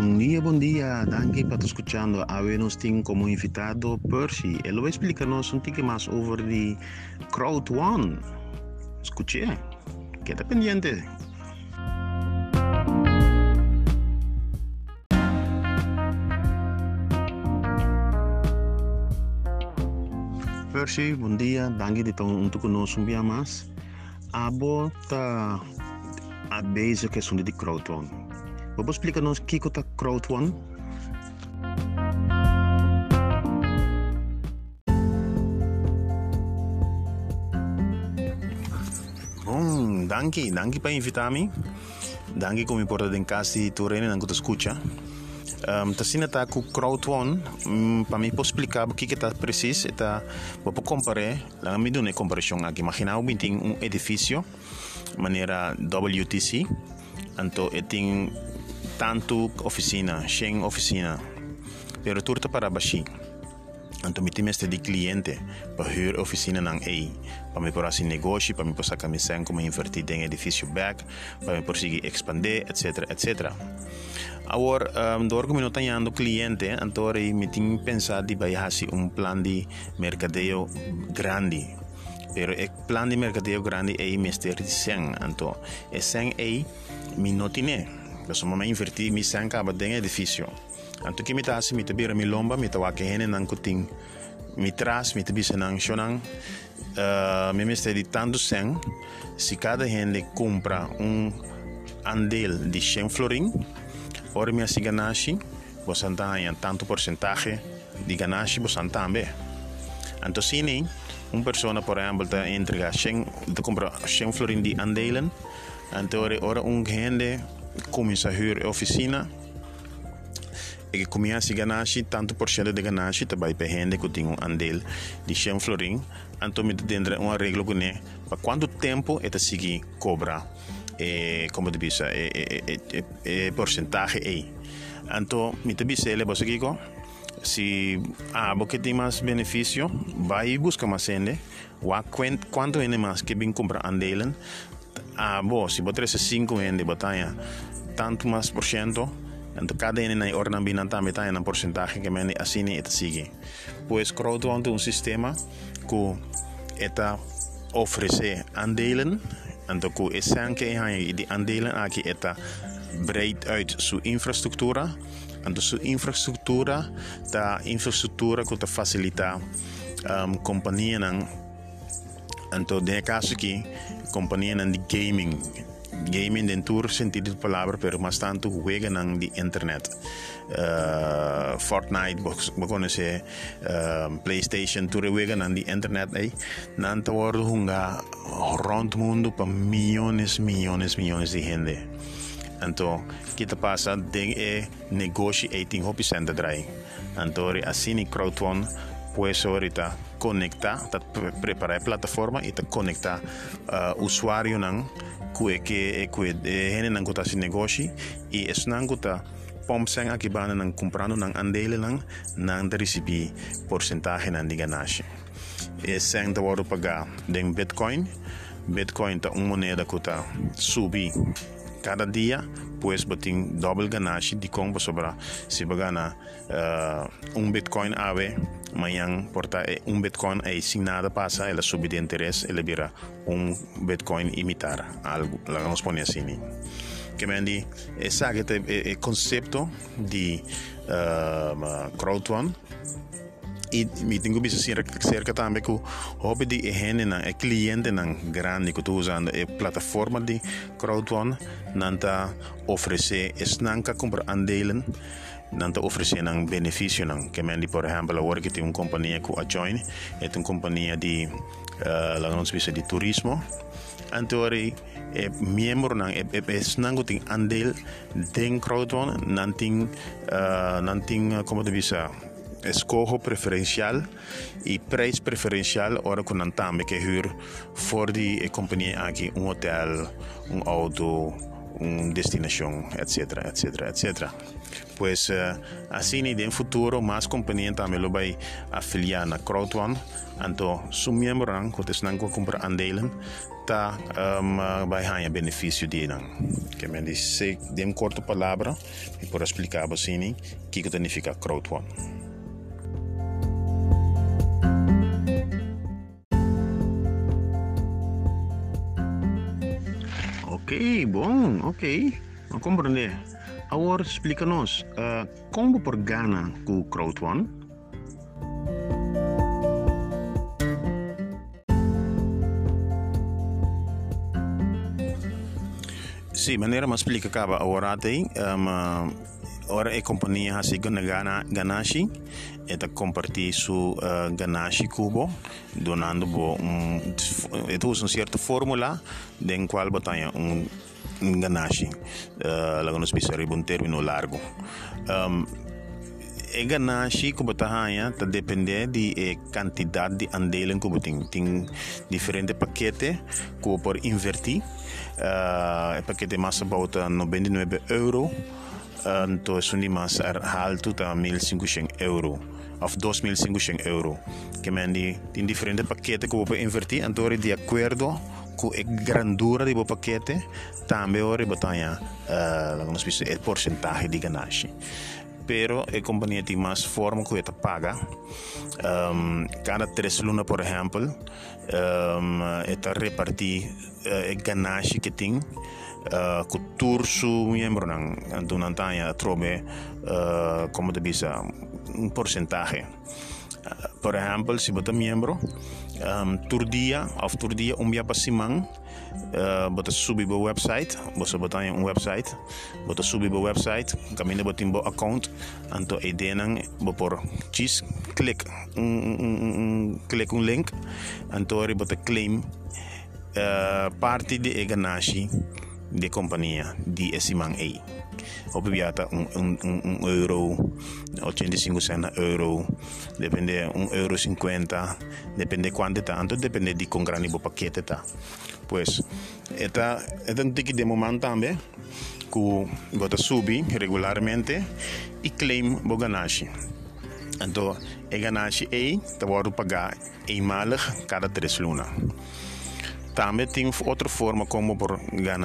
Bom dia, bom dia. Danke por escuchando. Hoy nos tem como invitado Percy. Ele vai explicar-nos um pouco mais over the Crowd One. Escute, queda pendiente. Percy, bom dia. Danke de tão untuk conosco um dia mais. Abo tá a base questão de Crowd One. Vamos explicar-nos o que é Crowd One? Bom, danke, danke por invitar-me. Danke como importa em casa de Turene, não te escuta. Um, tasina tá com crowd one um, para mim posso explicar o que que tá preciso tá vou comparar lá me dá uma comparação aqui imagina um tem um edifício maneira WTC então tem tanto oficina 100 oficina. Pero turta para baixi então me tem de cliente para huur oficina nang A. Para me por negócio para me passar comissão como invertir em edifício back. Para me conseguir expandir etc etc Agora, um, door como não tenho cliente, então me tenho pensado de vai fazer um plano de mercadeo grande. Pero o plano de mercadeo grande é mister de 100, então é 100 é me não tem. Eu inverti me 100 acaba de edifício. Então que me tá assim, me te bira me lomba, me tá wake hene nang kuting me traz, me te bisa nang shonang, uh, me mister de tanto 100, se cada gente compra um andel de 100 florin, Ora minha si ganashi, você tem tanto de ganache você também. Então, se uma pessoa, por exemplo, está entrega 100, está compra 100 florin de andelen, então ora um gente começa a huur oficina, e começa a ganhar tanto por cento de ganache também para gente que tem um andel de 100 florin, então me dentro um arreglo com ele para quanto tempo ele seguir cobrar eh, como te eh, eh, eh, eh, porcentaje aí então me te bisa ele você kiko si ah porque tem mais benefício vai buscar mais ende wa quanto ende mais que bem comprar andelen ah, bo, si botres 5 de batalla, tanto más por ciento, tanto cada en la orden binanta me en un porcentaje que me así ni eta sigue. Pues croto ante un sistema que eta ofrece andelen, en dat ku que in die aandelen aki eta breed uit su infraestructura, en su infraestructura da infraestructura ku te facilita um, Anto, en de kasuki companhia de gaming. Gaming dentro sentido de palavra, pero mas tanto juega di internet. Uh, Fortnite, bako se uh, PlayStation, tu juega nang di internet ay nanta word hunga rond mundo para millones, millones, millones de gente. Então, kita passa de e negócio e tem hobby center assim ni crowdfund pues ahorita conecta, dat preparai plataforma ita conecta uh, usuario nan kue ke e kue e hene nan kota si negosi e es nan kota pomsen aki bana nan comprando nan andele nan nan de recibi porcentaje nan diga nashi. E sen da waru paga den bitcoin. Bitcoin ta un moneda kota subi. cada dia pues batin double ganache di combo sobra. Si bagana uh, eh, un bitcoin ave mayang porta e un bitcoin e signada passa e la subi di interesse e vira un bitcoin imitar. Algo la non spone assini che mendi e sa che te e, e concetto di uh, crowdfund. E tengo bisa cerca, também que hobby de gente na é cliente na grande que tu usando é plataforma de crowdfund nanta oferecer esnanca comprar andelen nanta oferecer um benefício não que mendi por exemplo agora que tem uma companhia que a join é uma companhia de uh, lá não se de turismo. Antori é membro não é é snango tem andel den crowdfund tem uh, tem como te bisa escogo preferenciaal y prijs preferenciaal ora con antame que huur voor die compañía aquí un hotel, un auto, un destinación, etcétera, etcétera, etcétera. Pues uh, así ni de en futuro más compañía también lo va a afiliar a Crowdwan, anto su miembro ran que es nango compra andelen ta um, uh, vai ganha de nan. Que me disse de um corto palavra e por explicar assim que que significa Crowdwan. Ok, bom, ok. Vamos compreender. Agora explica-nos uh, como por gana com o crowdfunding. Sim, maneira mas explica acaba agora tem um, ora e compagnia ha si gana ganashi e da comparti su uh, ganashi cubo donando bo un, una certa formula in qual battaglia un, un ganashi. Uh, la conoscerebbe un termine largo. Um, e ganache ko batahanha tá depender quantità di quantidade de andelen ko tem tem diferente può invertire por invertir uh, eh, paquete massa bauta 99 euro untuk sundi mas er hal tu 1500 euro of 2500 euro. Che mendi in differenti pacchetti che può invertire. Antore di accordo con la grandura di pacchetti tambe ore bataglia uh, eh, il percentuale di ganache Però la compagnia ti mas forma che te paga um, cada tres luna por exemplo um, ehm, e te repartir uh, eh, ganache que tem Eh, uh, kultur su miembronang antunan tanya trobe uh, eh, como de bisa mm, un porcentaje uh, eh, por ejemplo si bota miembro um, turdia of turdia umbia pasimang uh, bota subi bo website bosa botanya un website bota subi bo website kamina botin bo account anto edenang bo por chis klik un klik un link anto ri bota claim uh, party de eganashi de compañía de ese man ahí. Op un, un, un, un euro, 85 centavos euro, depende un euro 50, depende cuánto está, entonces depende de con gran paquete está. Pues, está, está un ticket de momento también, que gota subi regularmente y claim bo boganashi. Entonces, el ganashi ahí te voy a pagar eenmalig cada tres lunas. Também tem outra forma como por ganhar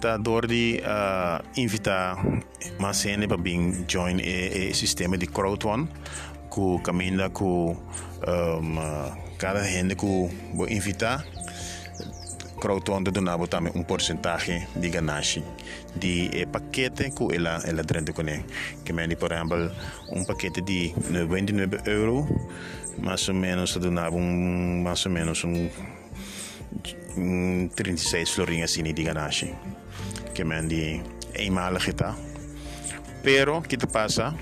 tá door de uh, invitar mais gente para vir join o sistema de crowdfund que caminha com um, cada gente que vou invitar crowdfund donava também um porcentagem de ganagem de eh, paquete que ela ela dentro com que me por exemplo um paquete de 99 euros mais ou menos donava um mais ou menos um 36 florinhas assim de ganagem que men die eenmalig ita. Pero kita pasa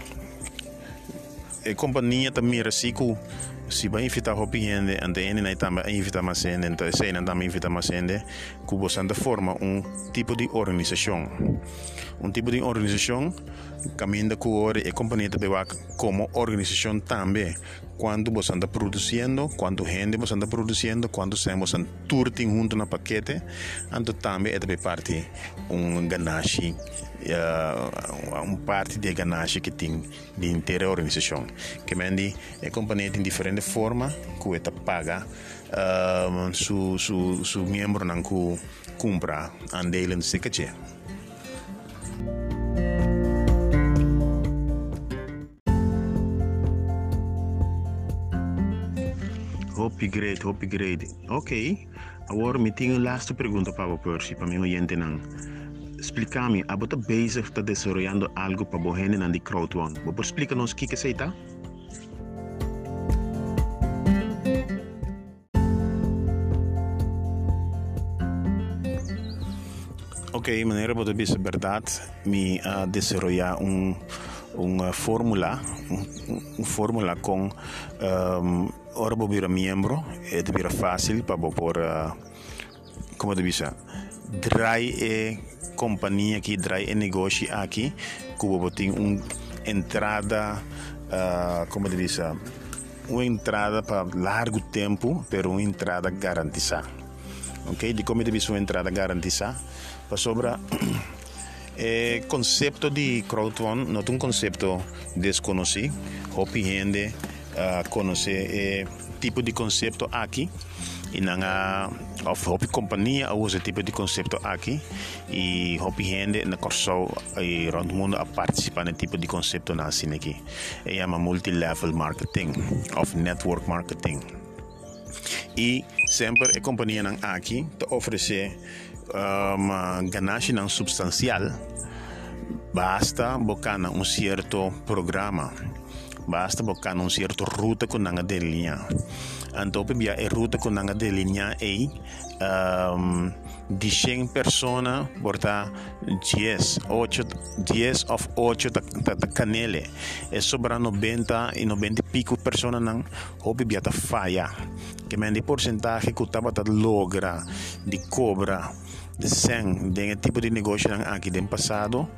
e companhia também reciclo se vai invitar hopi gente ante ene na tamba invita mais gente então se ene também invita gente que você forma um tipo de organização um tipo de organização caminha com hora e companhia de como organização também quando você anda produzindo, quando gente você anda produzindo, quando estamos em turting junto na paquete, também é de parte um ganache, Eh, uh, parte di ganache che keting die intere organisation. quindi è accompagnata in differente forma che eta paga um, su su su membro nan ku compra aandelen sekache. Hopi great, hopi great. Ok, agora me tenho a última pergunta para o Percy, per mim, o Yentenang. explica-me, a bota base está desarrollando algo para bohene na de crowdfunding. Você explica nos que que se está? Ok, maneira bota base verdade, me uh, ah, desarrollar um uma ah, fórmula, uma fórmula com um, ora vou virar membro, é eh, fácil para pôr, uh, ah, como eu disse, dry e companhia que drai e negócio aqui bo tem um entrada uh, como de bisa uma entrada para largo tempo pero uma entrada garantizada. Ok? De como bisa uma entrada garantizada para sobra é conceito de crowdfunding não é um conceito desconhecido hopi gente uh, conhecer é, tipo de conceito aqui in anga of hopi kompanija a uze tipe di concepto aki i e hopi hende na korso i e rond mundo a participa na tipe di concepto na sineki e ama multi-level marketing of network marketing. E sempre e kompanija ng aki te ofrece ah, um, ganache ng substancial. Basta bocana un cierto programa. Basta bocar um certo ruta com nanga delinha então bia e ruta com nanga delinha e um, de 100 persona porta 10 8 10 of 8 ta, ta, canele. E sobra 90 e 90 pico persona nang hopi bia ta que men de porcentaje que tava ta logra de cobra de 100 de tipo de negócio aqui do passado.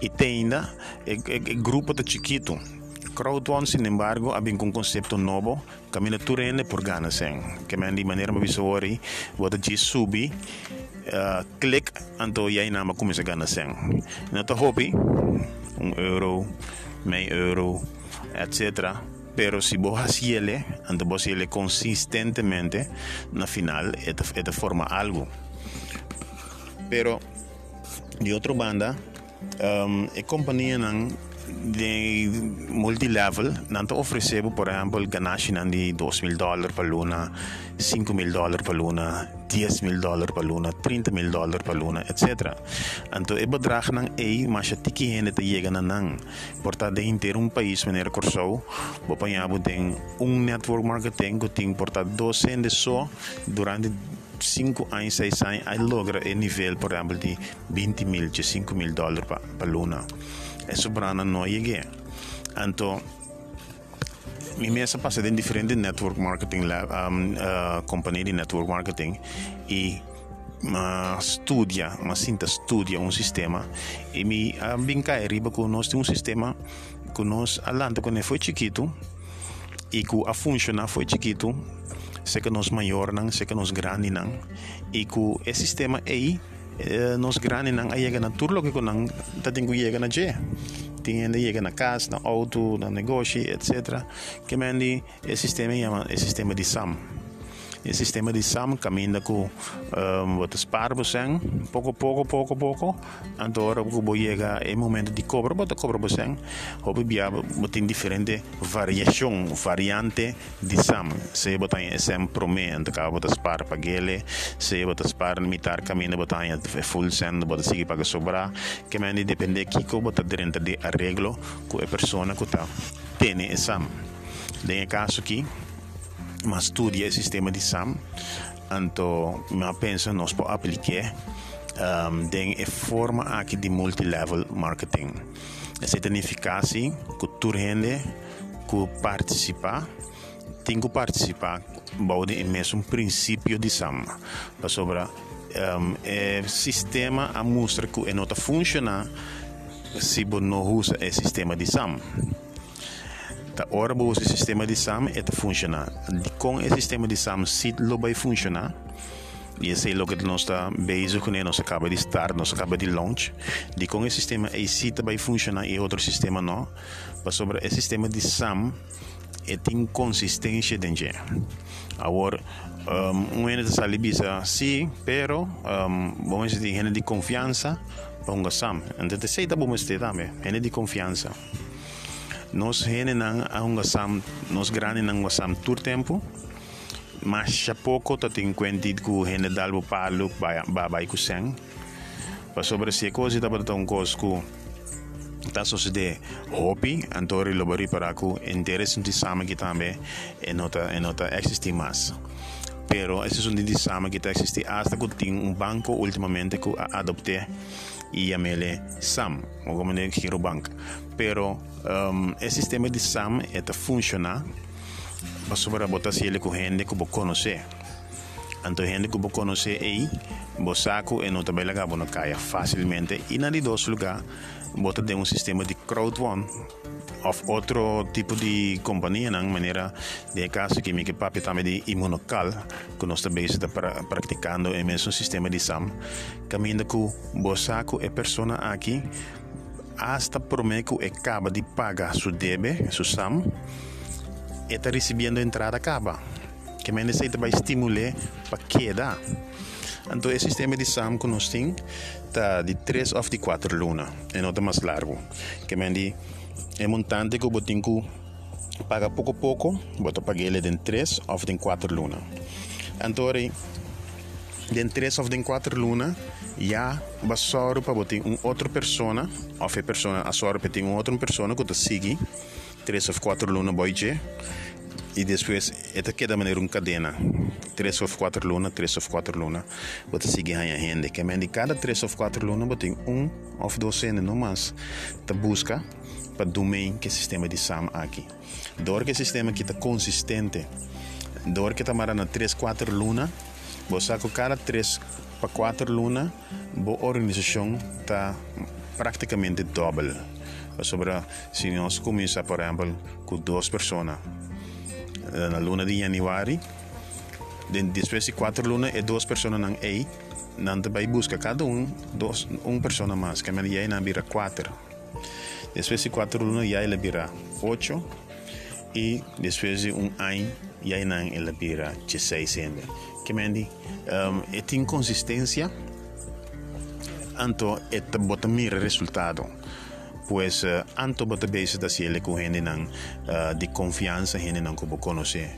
E tem ainda o grupo de chiquito Crowdwon, sin embargo, había un concepto nuevo, camino turene por ganasen, ¿eh? que me manera me visori, vota jis subi, uh, ah, click, anto yai nama kumisa ganasen. ¿eh? Nato hobby, un euro, mei euro, etcétera pero si vos haciele, ante vos haciele consistentemente, na final te forma algo. Pero de otra banda, um, e compañía nan de multilevel nanto oferecebo por exemplo ganache nan di 2 mil dólar per luna 5 mil dólar per luna 10 mil dólar per luna 30 mil dólar per luna etc anto e bedrag nang e mas tiki hene te llega na nang porta de inteiro um país maneira corso bo panhabo tem um network marketing que tem porta docente só durante 5 anos, 6 anos, aí logra o nível, por exemplo, de 20 mil, de 5 mil dólares para luna e sobrana no llegué. Anto, mi mesa passa de diferente network marketing um, uh, companhia de network marketing e ma studia, ma sinta studia un sistema e mi uh, binca arriba con nós um sistema com nós alante quando foi chiquito e que a funciona foi chiquito se que nós maior não se que nós grande não e que o sistema aí Eh, nos grani nang ayega na turlo ko nang tatingu yega na je tingendi yega na kas na auto na negoshi etc kemendi e eh, sistema yama e eh, sistema di sam o sistema de SAM caminha com um, wat sparen zijn, pouco pouco pouco pouco, agora o que chega é momento de cobra, bota cobra você, hobby bia tem diferente variação, variante de SAM, se botar em SM prome, então cá bota spar para ele, se bota spar mitar caminho botar em full send, bota seguir para sobrar, que me depende que que bota dentro de arreglo com a pessoa que tá tem SAM. Tem caso aqui ma studia il sistema di SAM. Anto ma penso nos può applicare um, den e forma anche di multilevel marketing. Se significa che tu rende che partecipa tem que participar bode em mesmo um princípio de SAM. Para sobre um, é sistema a mostra que não funciona se não usa o sistema de SAM ta ora o sistema de SAM eta funciona. De com o sistema de SAM sit lo vai funcionar. E esse é o que nós está bezig com nós acaba de estar, nós acaba de launch. De com o sistema e sit vai funcionar e outro sistema não. Mas sobre o sistema de SAM é tem consistência dentro. Agora, um, um de salibisa, sim, pero um, vamos dizer, de confiança, ponga SAM. Então, sei da bom este também, de confiança nós renenan ahungasam nós granenan wasam tur tempo. Mas siya pouco ta tinkwentid ku hene dalbo paluk babay ku seng pa sobre si e ko si tapat tong kos ku tasos de hobby antori lobari para ku interes ti sama kitambe enota enota existi mas. Pero esse é um disama que está existindo hasta que tem um banco ultimamente que adopte y llámele SAM o como el Girobank. Pero um, el sistema de SAM está funciona para sobre la gente que conoce. Entonces, gente que conoce ahí aí, você saco e não também laga não caia facilmente. E na de dois lugar, você tem um sistema de crowdfunding of outro tipo de companhia na maneira de caso que me que papi também de imunocal que nós também está pra, praticando o mesmo sistema de SAM caminho que bosaco é persona aqui hasta prometo e acaba de pagar su debe su SAM está recebendo entrada acaba que men sei vai estimular para queda. Então, esse sistema de SAM que nós temos está de 3 ou de 4 luna, e não mais largo. Que men de é montante que eu tenho paga pouco a pouco, bota pagar ele de 3 ou de 4 luna. Então, de 3 ou de 4 luna, já basoro para botar uma outra pessoa, ou a pessoa a soro para ter outra pessoa que te sigue, 3 ou 4 luna boije, e depois esta queda maneira uma cadena 3 ou 4 luna 3 ou 4 luna. Você sigue a gente que de cada 3 ou 4 luna você um ou dois cenas não mais. Te busca para domain que sistema de SAM aqui. Dor que sistema que está consistente. Dor que está marando 3 4 luna. Você com cada 3 para 4 luna. A organização está praticamente doble sobre se nós começar por exemplo com duas pessoas na luna de januari Después de cuatro lunes, dos personas han ahí. Nanta va busca cada un, dos, una persona más. Que me ya vira cuatro. Después de cuatro lunes, ya le vira ocho. Y después de un año, ya le vira dieciséis. Que me di, um, esta inconsistencia, anto, esta botamir resultado pues uh, anto bata basis da siele ku hindi uh, di confianza hindi ng kubo conocer.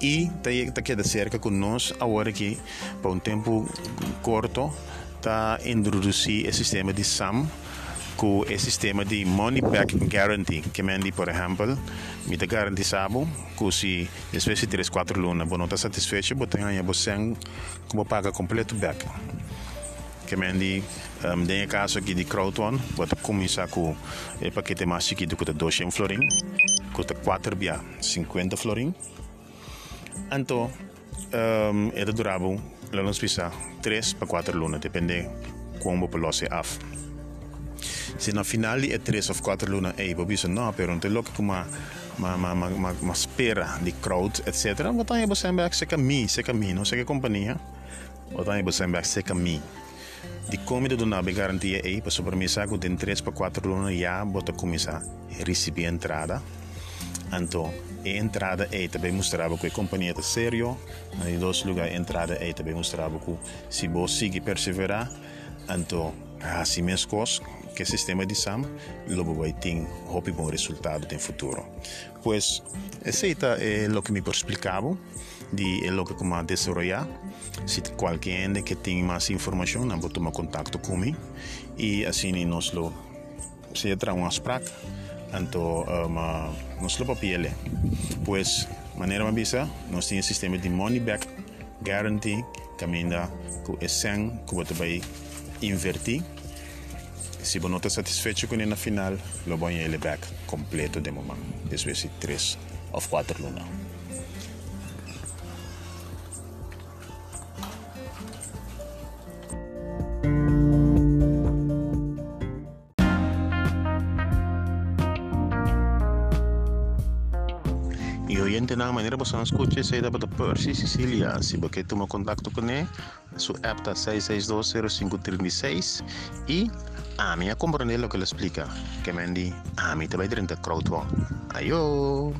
E tá queda cerca com nós agora que por um tempo curto tá introduzir o sistema de SAM com o sistema de money back guarantee que mandi por exemplo me dá garantizado que se de 3 4 lunas você não está satisfeito você ganha você como paga completo back. Que mendi um, tem caso aqui de Crowton pode começar com o paquete mais chiquito custa 200 florin custa 4 bia 50 florin então um, é durável lá nos pisa 3 para 4 lunas depende como o se af. Se na final é 3 ou 4 lunas ei dizer não pero não tem louco como uma uma, uma, uma, uma espera de crowd etc mas também você vai ser caminho ser caminho não sei que companhia mas também você vai ser caminho de comida do nabe garantia aí para sobremesa com tem 3 para 4 anos já bota começar a receber entrada então a entrada aí também mostrava que a companhia é sério em dois lugares a entrada aí também mostrava que se você seguir perseverar então assim mesmo que o sistema de SAM logo vai ter um bom resultado no futuro. Pois esse é o que me explicava de é que como desenvolver se qualquer que tem mais informação não pode tomar contato comigo e assim nós lo se entra umas práticas então um, nós lo papel pois maneira uma bisa nós temos sistema de money back guarantee caminha com esse que você vai invertir se você não está satisfeito com ele na final, lo põe ele back completo de momento. Depois de três ou quatro lunas. De una manera você não escuta isso aí da Percy Sicília. Se você toma contato com ele, sua app está 6620536 e a minha compreender o que ele explica. Que diz, a mim também dentro da crowdfunding. Ayo!